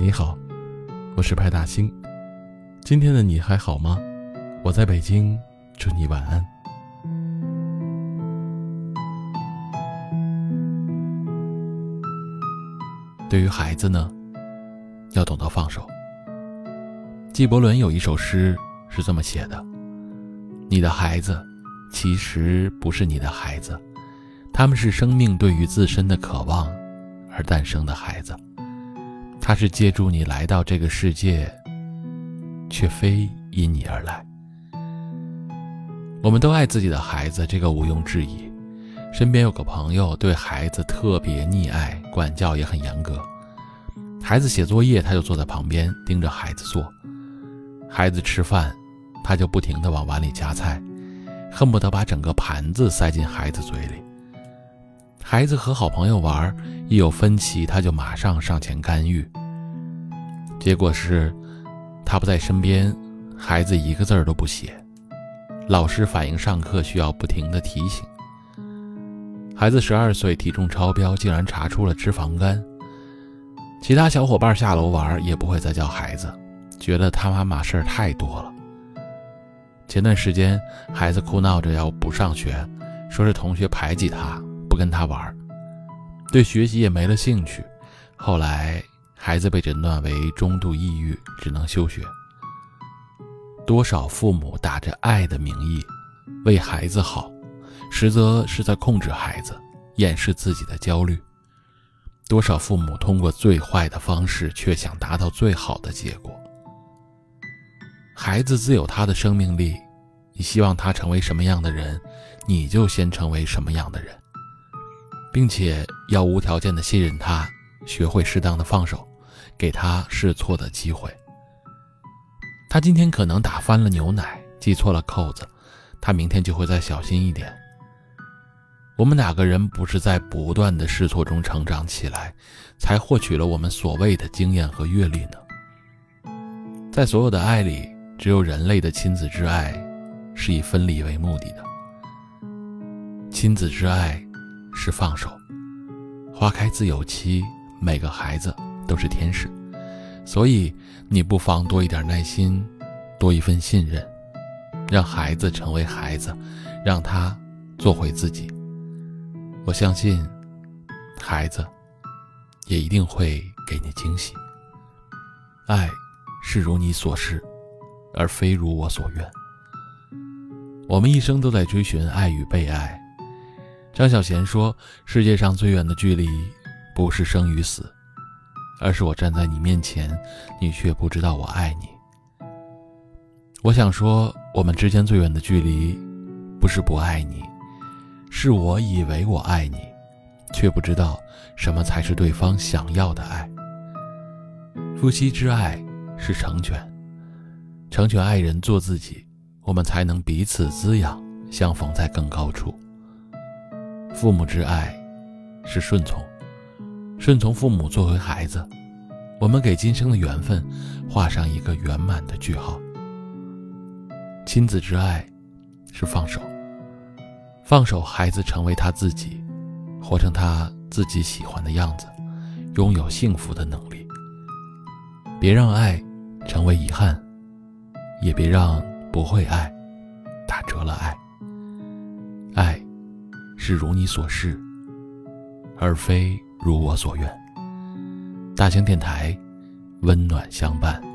你好，我是派大星。今天的你还好吗？我在北京，祝你晚安。对于孩子呢，要懂得放手。纪伯伦有一首诗是这么写的：“你的孩子，其实不是你的孩子，他们是生命对于自身的渴望而诞生的孩子。他是借助你来到这个世界，却非因你而来。”我们都爱自己的孩子，这个毋庸置疑。身边有个朋友对孩子特别溺爱，管教也很严格。孩子写作业，他就坐在旁边盯着孩子做；孩子吃饭，他就不停地往碗里夹菜，恨不得把整个盘子塞进孩子嘴里。孩子和好朋友玩，一有分歧，他就马上上前干预。结果是，他不在身边，孩子一个字儿都不写。老师反映上课需要不停的提醒。孩子十二岁，体重超标，竟然查出了脂肪肝。其他小伙伴下楼玩也不会再叫孩子，觉得他妈妈事儿太多了。前段时间，孩子哭闹着要不上学，说是同学排挤他，不跟他玩，对学习也没了兴趣。后来，孩子被诊断为中度抑郁，只能休学。多少父母打着爱的名义，为孩子好。实则是在控制孩子，掩饰自己的焦虑。多少父母通过最坏的方式，却想达到最好的结果。孩子自有他的生命力，你希望他成为什么样的人，你就先成为什么样的人，并且要无条件的信任他，学会适当的放手，给他试错的机会。他今天可能打翻了牛奶，系错了扣子，他明天就会再小心一点。我们哪个人不是在不断的试错中成长起来，才获取了我们所谓的经验和阅历呢？在所有的爱里，只有人类的亲子之爱，是以分离为目的的。亲子之爱是放手。花开自有期，每个孩子都是天使，所以你不妨多一点耐心，多一份信任，让孩子成为孩子，让他做回自己。我相信，孩子也一定会给你惊喜。爱是如你所示，而非如我所愿。我们一生都在追寻爱与被爱。张小娴说：“世界上最远的距离，不是生与死，而是我站在你面前，你却不知道我爱你。”我想说，我们之间最远的距离，不是不爱你。是我以为我爱你，却不知道什么才是对方想要的爱。夫妻之爱是成全，成全爱人做自己，我们才能彼此滋养，相逢在更高处。父母之爱是顺从，顺从父母作为孩子，我们给今生的缘分画上一个圆满的句号。亲子之爱是放手。放手，孩子成为他自己，活成他自己喜欢的样子，拥有幸福的能力。别让爱成为遗憾，也别让不会爱打折了爱。爱是如你所示，而非如我所愿。大型电台，温暖相伴。